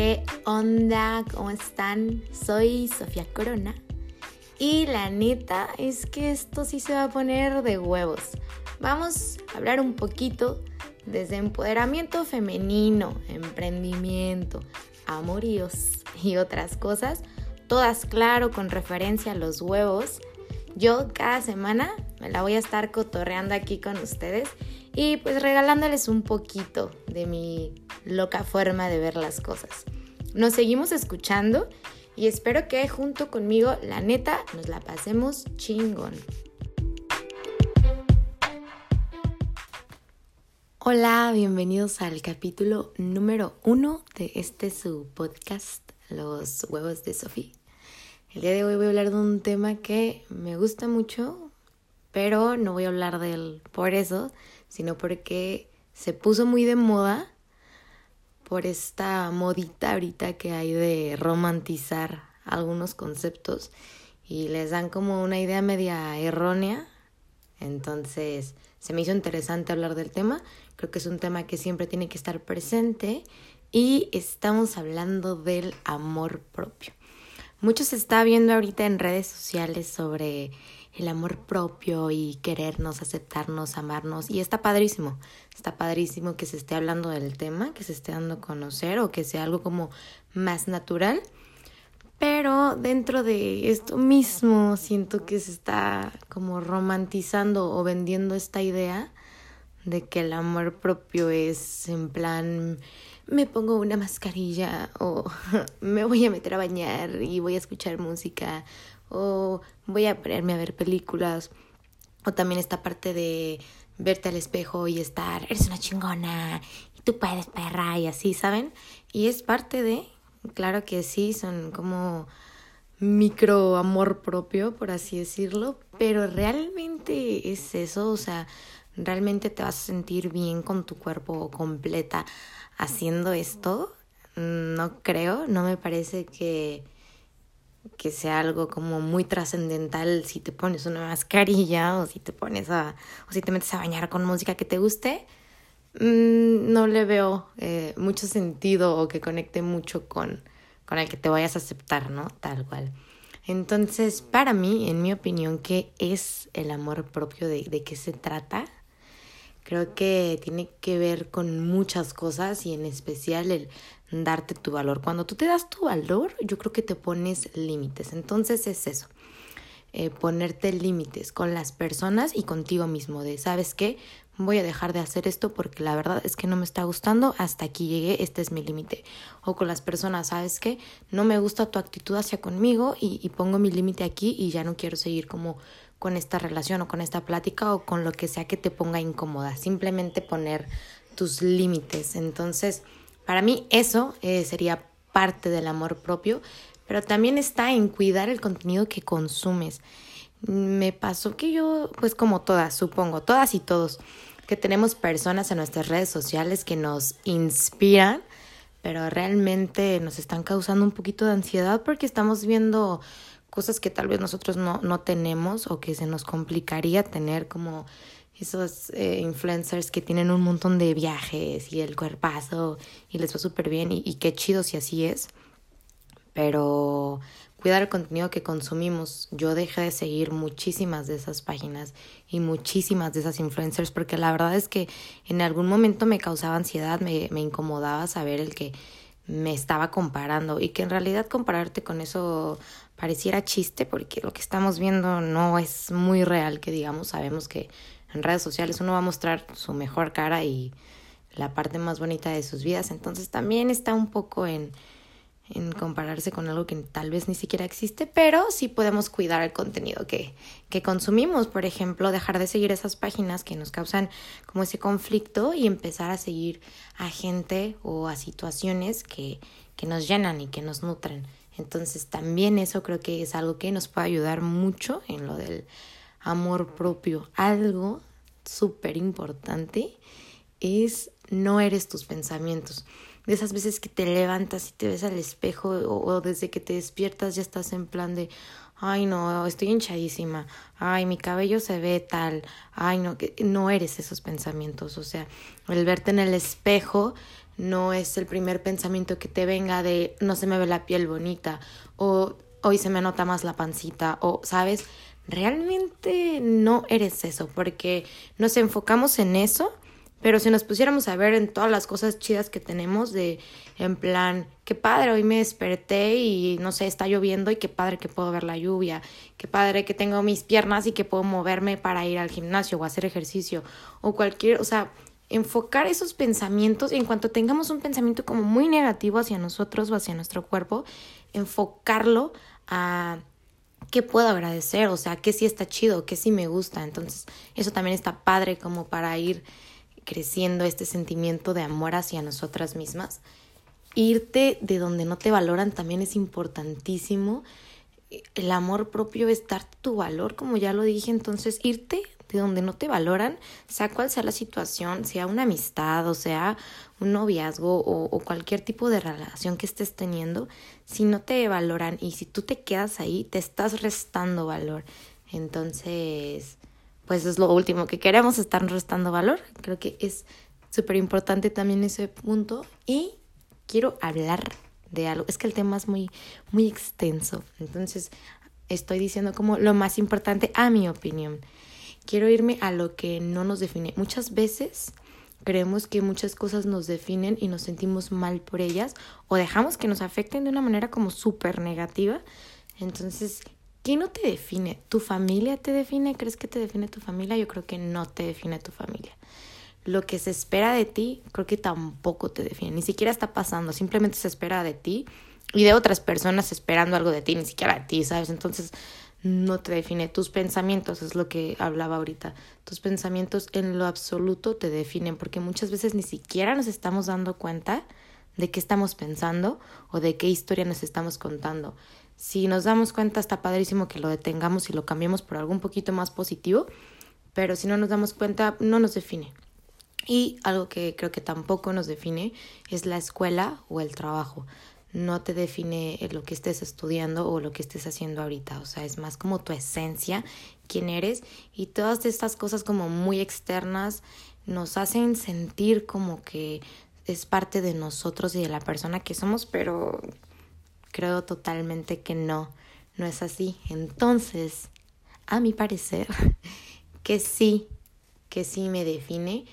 ¿Qué onda? ¿Cómo están? Soy Sofía Corona y la neta es que esto sí se va a poner de huevos. Vamos a hablar un poquito desde empoderamiento femenino, emprendimiento, amoríos y otras cosas, todas claro con referencia a los huevos. Yo cada semana me la voy a estar cotorreando aquí con ustedes y pues regalándoles un poquito de mi loca forma de ver las cosas. Nos seguimos escuchando y espero que junto conmigo, la neta, nos la pasemos chingón. Hola, bienvenidos al capítulo número uno de este su podcast, Los huevos de Sofía. El día de hoy voy a hablar de un tema que me gusta mucho, pero no voy a hablar de él por eso, sino porque se puso muy de moda por esta modita ahorita que hay de romantizar algunos conceptos y les dan como una idea media errónea. Entonces se me hizo interesante hablar del tema. Creo que es un tema que siempre tiene que estar presente y estamos hablando del amor propio. Mucho se está viendo ahorita en redes sociales sobre el amor propio y querernos, aceptarnos, amarnos. Y está padrísimo, está padrísimo que se esté hablando del tema, que se esté dando a conocer o que sea algo como más natural. Pero dentro de esto mismo siento que se está como romantizando o vendiendo esta idea de que el amor propio es en plan me pongo una mascarilla o me voy a meter a bañar y voy a escuchar música o voy a ponerme a ver películas, o también esta parte de verte al espejo y estar, eres una chingona, y tú puedes, perra, y así, ¿saben? Y es parte de, claro que sí, son como micro amor propio, por así decirlo, pero realmente es eso, o sea, realmente te vas a sentir bien con tu cuerpo completa haciendo esto. No creo, no me parece que que sea algo como muy trascendental si te pones una mascarilla o si te pones a o si te metes a bañar con música que te guste. Mm, no le veo eh, mucho sentido o que conecte mucho con con el que te vayas a aceptar no tal cual. Entonces para mí en mi opinión qué es el amor propio de, de qué se trata creo que tiene que ver con muchas cosas y en especial el darte tu valor. Cuando tú te das tu valor, yo creo que te pones límites. Entonces es eso, eh, ponerte límites con las personas y contigo mismo. De, ¿sabes qué? Voy a dejar de hacer esto porque la verdad es que no me está gustando, hasta aquí llegué, este es mi límite. O con las personas, ¿sabes qué? No me gusta tu actitud hacia conmigo y, y pongo mi límite aquí y ya no quiero seguir como con esta relación o con esta plática o con lo que sea que te ponga incómoda. Simplemente poner tus límites. Entonces, para mí eso eh, sería parte del amor propio, pero también está en cuidar el contenido que consumes. Me pasó que yo, pues como todas, supongo, todas y todos, que tenemos personas en nuestras redes sociales que nos inspiran, pero realmente nos están causando un poquito de ansiedad porque estamos viendo cosas que tal vez nosotros no, no tenemos o que se nos complicaría tener como esos eh, influencers que tienen un montón de viajes y el cuerpazo y les va súper bien y, y, qué chido si así es. Pero cuidar el contenido que consumimos. Yo dejé de seguir muchísimas de esas páginas y muchísimas de esas influencers porque la verdad es que en algún momento me causaba ansiedad, me, me incomodaba saber el que me estaba comparando y que en realidad compararte con eso pareciera chiste porque lo que estamos viendo no es muy real que digamos, sabemos que en redes sociales uno va a mostrar su mejor cara y la parte más bonita de sus vidas. Entonces también está un poco en, en compararse con algo que tal vez ni siquiera existe, pero sí podemos cuidar el contenido que, que consumimos. Por ejemplo, dejar de seguir esas páginas que nos causan como ese conflicto y empezar a seguir a gente o a situaciones que, que nos llenan y que nos nutren. Entonces también eso creo que es algo que nos puede ayudar mucho en lo del amor propio. Algo súper importante es no eres tus pensamientos. De esas veces que te levantas y te ves al espejo o, desde que te despiertas ya estás en plan de, ay no, estoy hinchadísima, ay mi cabello se ve tal, ay no, no eres esos pensamientos. O sea, el verte en el espejo no es el primer pensamiento que te venga de no se me ve la piel bonita o hoy se me nota más la pancita o, ¿sabes? Realmente no eres eso porque nos enfocamos en eso pero si nos pusiéramos a ver en todas las cosas chidas que tenemos, de en plan, qué padre, hoy me desperté y no sé, está lloviendo y qué padre que puedo ver la lluvia, qué padre que tengo mis piernas y que puedo moverme para ir al gimnasio o hacer ejercicio o cualquier, o sea, enfocar esos pensamientos, en cuanto tengamos un pensamiento como muy negativo hacia nosotros o hacia nuestro cuerpo, enfocarlo a qué puedo agradecer, o sea, qué sí está chido, qué sí me gusta. Entonces, eso también está padre como para ir creciendo este sentimiento de amor hacia nosotras mismas. Irte de donde no te valoran también es importantísimo. El amor propio es dar tu valor, como ya lo dije, entonces irte de donde no te valoran, sea cual sea la situación, sea una amistad o sea un noviazgo o, cualquier tipo de relación que estés teniendo, si no te valoran y si tú te quedas ahí, te estás restando valor. Entonces, pues es lo último que queremos, estar restando valor. Creo que es súper importante también ese punto. Y quiero hablar de algo. Es que el tema es muy, muy extenso. Entonces, estoy diciendo como lo más importante a mi opinión. Quiero irme a lo que no nos define. Muchas veces creemos que muchas cosas nos definen y nos sentimos mal por ellas o dejamos que nos afecten de una manera como súper negativa. Entonces, ¿Qué no te define? ¿Tu familia te define? ¿Crees que te define tu familia? Yo creo que no te define tu familia. Lo que se espera de ti, creo que tampoco te define. Ni siquiera está pasando, simplemente se espera de ti y de otras personas esperando algo de ti, ni siquiera de ti, ¿sabes? Entonces no te define. Tus pensamientos es lo que hablaba ahorita. Tus pensamientos en lo absoluto te definen porque muchas veces ni siquiera nos estamos dando cuenta de qué estamos pensando o de qué historia nos estamos contando. Si nos damos cuenta, está padrísimo que lo detengamos y lo cambiemos por algo un poquito más positivo, pero si no nos damos cuenta, no nos define. Y algo que creo que tampoco nos define es la escuela o el trabajo. No te define lo que estés estudiando o lo que estés haciendo ahorita. O sea, es más como tu esencia, quién eres. Y todas estas cosas como muy externas nos hacen sentir como que es parte de nosotros y de la persona que somos, pero creo totalmente que no, no es así. Entonces, a mi parecer, que sí, que sí me define,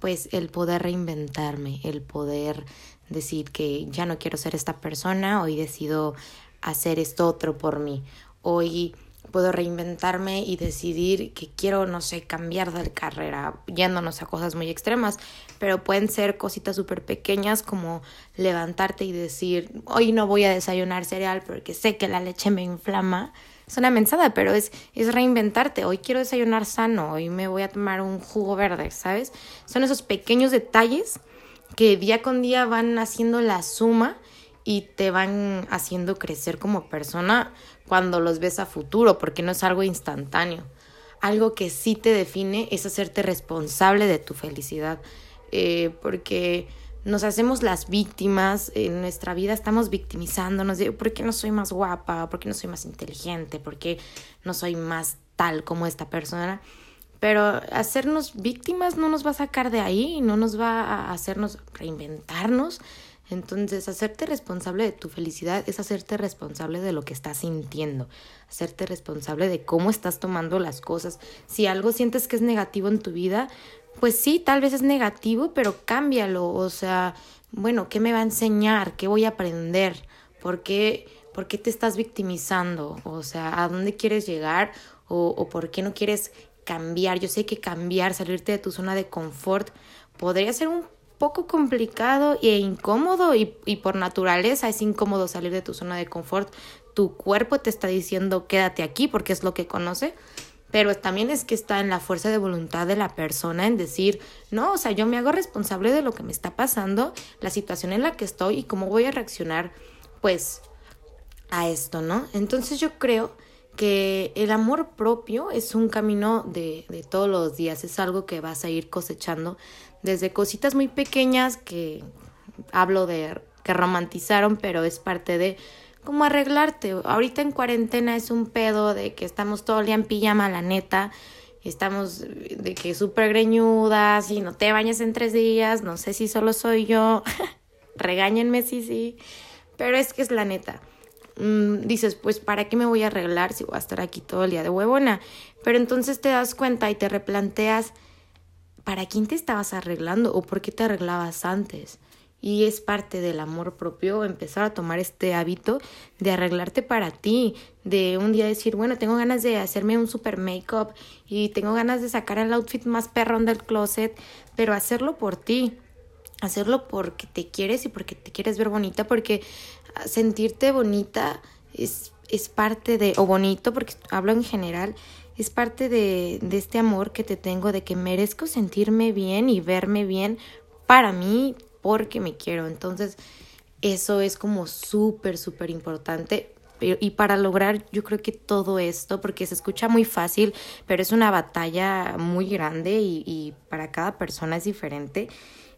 pues el poder reinventarme, el poder decir que ya no quiero ser esta persona, hoy decido hacer esto otro por mí, hoy puedo reinventarme y decidir que quiero, no sé, cambiar de carrera, yéndonos a cosas muy extremas, pero pueden ser cositas súper pequeñas como levantarte y decir, hoy no voy a desayunar cereal porque sé que la leche me inflama. Es una mensada, pero es, es reinventarte. Hoy quiero desayunar sano, hoy me voy a tomar un jugo verde, ¿sabes? Son esos pequeños detalles que día con día van haciendo la suma y te van haciendo crecer como persona cuando los ves a futuro, porque no es algo instantáneo. Algo que sí te define es hacerte responsable de tu felicidad, eh, porque nos hacemos las víctimas en nuestra vida, estamos victimizándonos de por qué no soy más guapa, por qué no soy más inteligente, por qué no soy más tal como esta persona. Pero hacernos víctimas no nos va a sacar de ahí, no nos va a hacernos reinventarnos entonces, hacerte responsable de tu felicidad es hacerte responsable de lo que estás sintiendo, hacerte responsable de cómo estás tomando las cosas. Si algo sientes que es negativo en tu vida, pues sí, tal vez es negativo, pero cámbialo. O sea, bueno, ¿qué me va a enseñar? ¿Qué voy a aprender? ¿Por qué, por qué te estás victimizando? O sea, ¿a dónde quieres llegar? O, o por qué no quieres cambiar? Yo sé que cambiar, salirte de tu zona de confort, podría ser un poco complicado e incómodo y, y por naturaleza es incómodo salir de tu zona de confort. Tu cuerpo te está diciendo quédate aquí porque es lo que conoce, pero también es que está en la fuerza de voluntad de la persona en decir, no, o sea, yo me hago responsable de lo que me está pasando, la situación en la que estoy y cómo voy a reaccionar, pues, a esto, ¿no? Entonces yo creo que el amor propio es un camino de, de todos los días, es algo que vas a ir cosechando desde cositas muy pequeñas que hablo de que romantizaron, pero es parte de cómo arreglarte. Ahorita en cuarentena es un pedo de que estamos todo el día en pijama, la neta. Estamos de que súper greñudas y no te bañas en tres días. No sé si solo soy yo. regáñenme, sí, sí, pero es que es la neta. Mm, dices, pues, ¿para qué me voy a arreglar si voy a estar aquí todo el día de huevona? Pero entonces te das cuenta y te replanteas, ¿para quién te estabas arreglando o por qué te arreglabas antes? Y es parte del amor propio empezar a tomar este hábito de arreglarte para ti, de un día decir, bueno, tengo ganas de hacerme un super make-up y tengo ganas de sacar el outfit más perrón del closet, pero hacerlo por ti, hacerlo porque te quieres y porque te quieres ver bonita, porque sentirte bonita es, es parte de, o bonito, porque hablo en general, es parte de, de este amor que te tengo, de que merezco sentirme bien y verme bien para mí, porque me quiero. Entonces, eso es como súper, súper importante. Y para lograr, yo creo que todo esto, porque se escucha muy fácil, pero es una batalla muy grande y, y para cada persona es diferente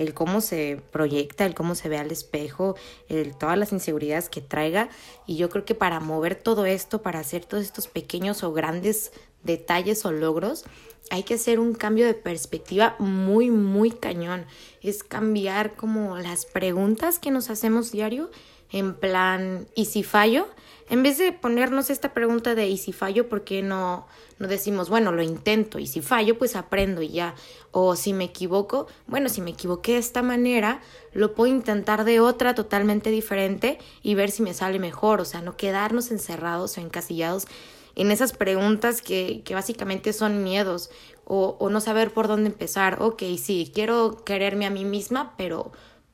el cómo se proyecta, el cómo se ve al espejo, el, todas las inseguridades que traiga. Y yo creo que para mover todo esto, para hacer todos estos pequeños o grandes detalles o logros, hay que hacer un cambio de perspectiva muy, muy cañón. Es cambiar como las preguntas que nos hacemos diario en plan, ¿y si fallo? En vez de ponernos esta pregunta de ¿y si fallo? ¿Por qué no, no decimos, bueno, lo intento y si fallo, pues aprendo y ya? O si me equivoco, bueno, si me equivoqué de esta manera, lo puedo intentar de otra totalmente diferente y ver si me sale mejor. O sea, no quedarnos encerrados o encasillados en esas preguntas que, que básicamente son miedos o, o no saber por dónde empezar. Ok, sí, quiero quererme a mí misma, pero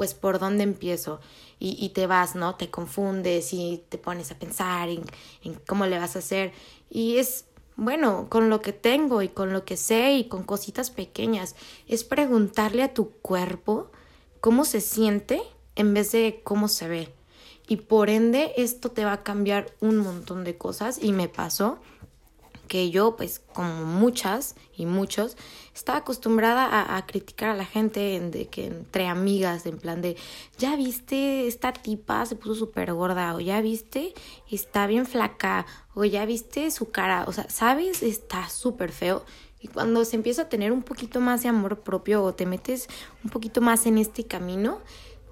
pues por dónde empiezo y, y, te vas, ¿no? Te confundes y te pones a pensar en, en, cómo le vas a hacer. Y es, bueno, con lo que tengo y con lo que sé y con cositas pequeñas, es preguntarle a tu cuerpo cómo se siente en vez de cómo se ve y por ende esto te va a cambiar un montón de cosas y me pasó que yo pues como muchas y muchos estaba acostumbrada a, criticar a la gente que entre amigas en plan de ya viste esta tipa se puso súper gorda o ya viste está bien flaca o ya viste su cara o sea sabes está súper feo y cuando se empieza a tener un poquito más de amor propio o te metes un poquito más en este camino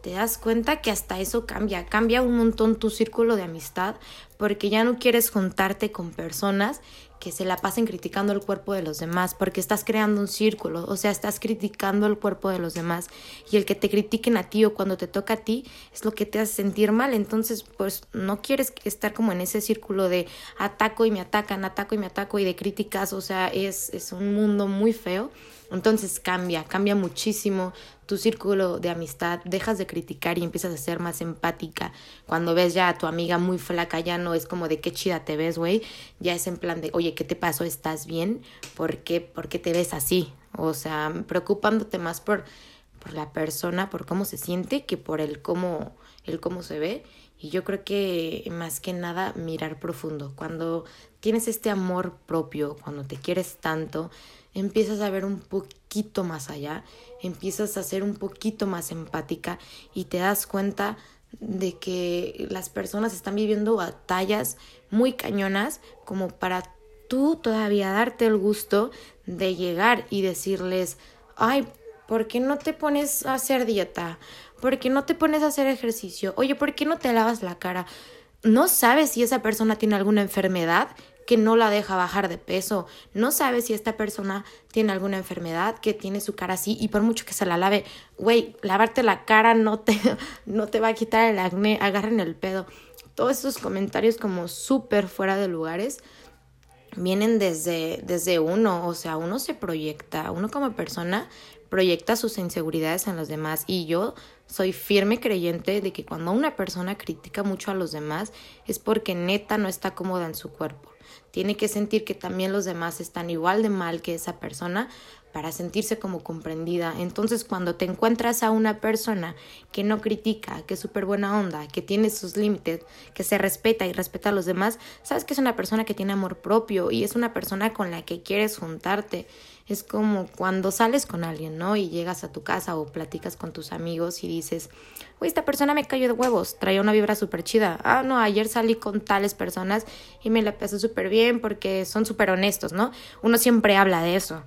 te das cuenta que hasta eso cambia, cambia un montón tu círculo de amistad porque ya no quieres juntarte con personas que se la pasen criticando el cuerpo de los demás, porque estás creando un círculo, o sea, estás criticando el cuerpo de los demás y el que te critiquen a ti o cuando te toca a ti es lo que te hace sentir mal, entonces pues no quieres estar como en ese círculo de ataco y me atacan, ataco y me ataco y de críticas, o sea, es, es un mundo muy feo entonces cambia, cambia muchísimo tu círculo de amistad, dejas de criticar y empiezas a ser más empática. Cuando ves ya a tu amiga muy flaca, ya no es como de qué chida te ves, güey, ya es en plan de, oye, ¿qué te pasó? ¿Estás bien? ¿Por qué, ¿Por qué te ves así? O sea, preocupándote más por, por la persona, por cómo se siente, que por el cómo, el cómo se ve. Y yo creo que más que nada mirar profundo. Cuando tienes este amor propio, cuando te quieres tanto, empiezas a ver un poquito más allá, empiezas a ser un poquito más empática y te das cuenta de que las personas están viviendo batallas muy cañonas como para tú todavía darte el gusto de llegar y decirles, ay, ¿por qué no te pones a hacer dieta? ¿Por qué no te pones a hacer ejercicio? Oye, ¿por qué no te lavas la cara? No sabes si esa persona tiene alguna enfermedad que no la deja bajar de peso. No sabe si esta persona tiene alguna enfermedad, que tiene su cara así y por mucho que se la lave, güey, lavarte la cara no te, no te va a quitar el acné, agarren el pedo. Todos esos comentarios como súper fuera de lugares vienen desde, desde uno, o sea, uno se proyecta, uno como persona proyecta sus inseguridades en los demás y yo soy firme creyente de que cuando una persona critica mucho a los demás es porque neta no está cómoda en su cuerpo. Tiene que sentir que también los demás están igual de mal que esa persona para sentirse como comprendida. Entonces, cuando te encuentras a una persona que no critica, que es súper buena onda, que tiene sus límites, que se respeta y respeta a los demás, sabes que es una persona que tiene amor propio y es una persona con la que quieres juntarte. Es como cuando sales con alguien, ¿no? Y llegas a tu casa o platicas con tus amigos y dices, uy, esta persona me cayó de huevos, traía una vibra súper chida. Ah, no, ayer salí con tales personas y me la pasé súper bien porque son súper honestos, ¿no? Uno siempre habla de eso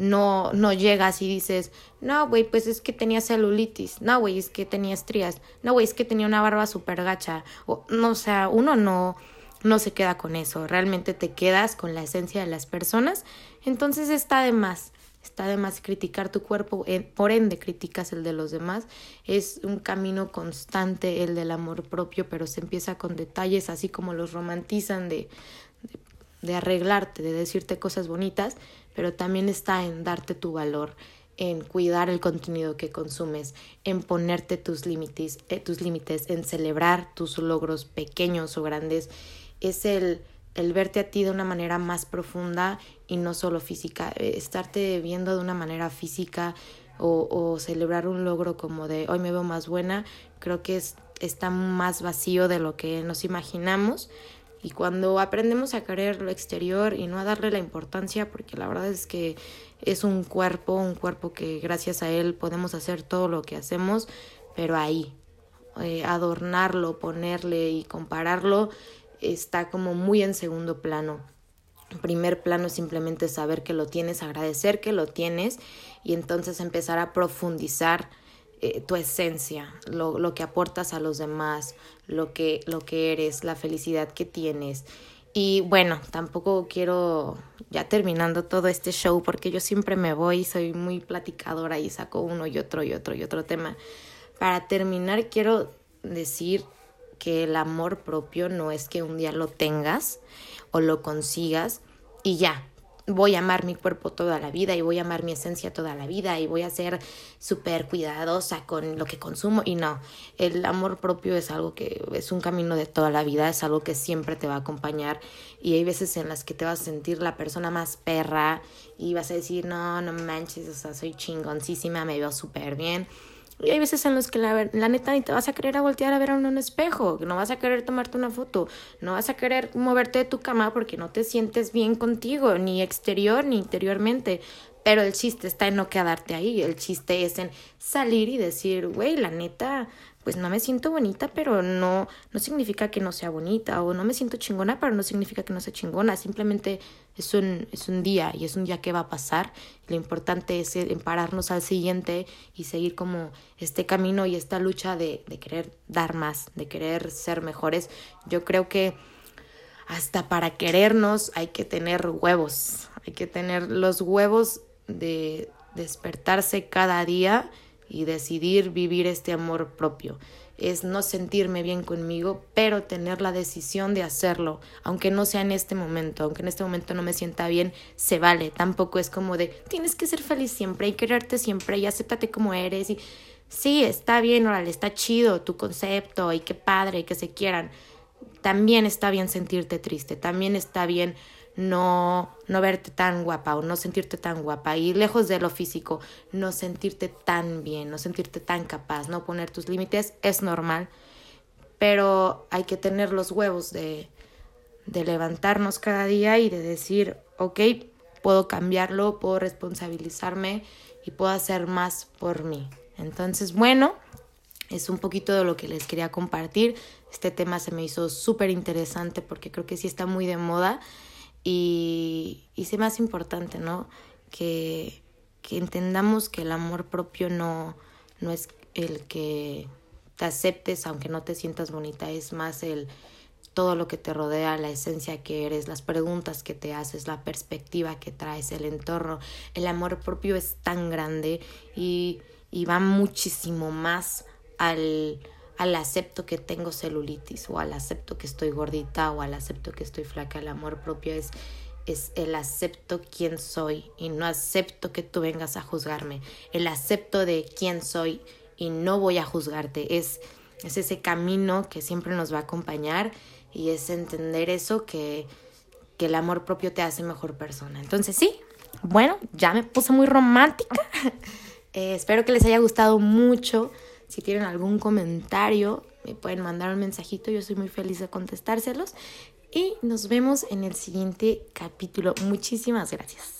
no, no llegas y dices, no, güey, pues es que tenía celulitis, no, güey, es que tenía estrías, no, güey, es que tenía una barba súper gacha, o, no, sea, uno no, no se queda con eso, realmente te quedas con la esencia de las personas, entonces está de más, está de más criticar tu cuerpo, por ende criticas el de los demás, es un camino constante el del amor propio, pero se empieza con detalles así como los romantizan de, de arreglarte, de decirte cosas bonitas, pero también está en darte tu valor, en cuidar el contenido que consumes, en ponerte tus límites, eh, tus límites, en celebrar tus logros pequeños o grandes. Es el, el verte a ti de una manera más profunda y no solo física. Eh, estarte viendo de una manera física o, celebrar un logro como de hoy me veo más buena, creo que es, está más vacío de lo que nos imaginamos y cuando aprendemos a querer lo exterior y no a darle la importancia, porque la verdad es que es un cuerpo, un cuerpo que gracias a él podemos hacer todo lo que hacemos, pero ahí, eh, adornarlo, ponerle y compararlo está como muy en segundo plano. Primer plano es simplemente saber que lo tienes, agradecer que lo tienes y entonces empezar a profundizar eh, tu esencia, lo, lo, que aportas a los demás, lo que, lo que eres, la felicidad que tienes. Y bueno, tampoco quiero ya terminando todo este show porque yo siempre me voy, soy muy platicadora y saco uno y otro y otro y otro tema. Para terminar quiero decir que el amor propio no es que un día lo tengas o lo consigas y ya, voy a amar mi cuerpo toda la vida y voy a amar mi esencia toda la vida y voy a ser súper cuidadosa con lo que consumo. Y no, el amor propio es algo que es un camino de toda la vida, es algo que siempre te va a acompañar y hay veces en las que te vas a sentir la persona más perra y vas a decir, no, no manches, o sea, soy chingoncísima, me veo súper bien y hay veces en los que la, la neta ni te vas a querer a voltear a ver a un espejo, no vas a querer tomarte una foto, no vas a querer moverte de tu cama porque no te sientes bien contigo, ni exterior ni interiormente. Pero el chiste está en no quedarte ahí, el chiste es en salir y decir, güey, la neta, pues no me siento bonita, pero no, no significa que no sea bonita, o no me siento chingona, pero no significa que no sea chingona, simplemente es un, es un día y es un día que va a pasar. Lo importante es pararnos al siguiente y seguir como este camino y esta lucha de, de querer dar más, de querer ser mejores. Yo creo que hasta para querernos hay que tener huevos, hay que tener los huevos de despertarse cada día y decidir vivir este amor propio. Es no sentirme bien conmigo, pero tener la decisión de hacerlo, aunque no sea en este momento, aunque en este momento no me sienta bien, se vale. Tampoco es como de tienes que ser feliz siempre y quererte siempre y acéptate como eres y sí, está bien, órale, está chido tu concepto y qué padre que se quieran. También está bien sentirte triste, también está bien no, no verte tan guapa o no sentirte tan guapa y lejos de lo físico, no sentirte tan bien, no sentirte tan capaz, no poner tus límites, es normal, pero hay que tener los huevos de, de levantarnos cada día y de decir, ok, puedo cambiarlo, puedo responsabilizarme y puedo hacer más por mí. Entonces, bueno, es un poquito de lo que les quería compartir. Este tema se me hizo súper interesante porque creo que sí está muy de moda y, y más importante, ¿no? Que, que entendamos que el amor propio no, no es el que te aceptes aunque no te sientas bonita, es más el todo lo que te rodea, la esencia que eres, las preguntas que te haces, la perspectiva que traes, el entorno. El amor propio es tan grande y, y va muchísimo más al, al acepto que tengo celulitis o al acepto que estoy gordita o al acepto que estoy flaca. El amor propio es, es el acepto quién soy y no acepto que tú vengas a juzgarme. El acepto de quién soy y no voy a juzgarte. Es, es ese camino que siempre nos va a acompañar y es entender eso que, que el amor propio te hace mejor persona. Entonces sí, bueno, ya me puse muy romántica. Eh, espero que les haya gustado mucho. Si tienen algún comentario, me pueden mandar un mensajito. Yo soy muy feliz de contestárselos. Y nos vemos en el siguiente capítulo. Muchísimas gracias.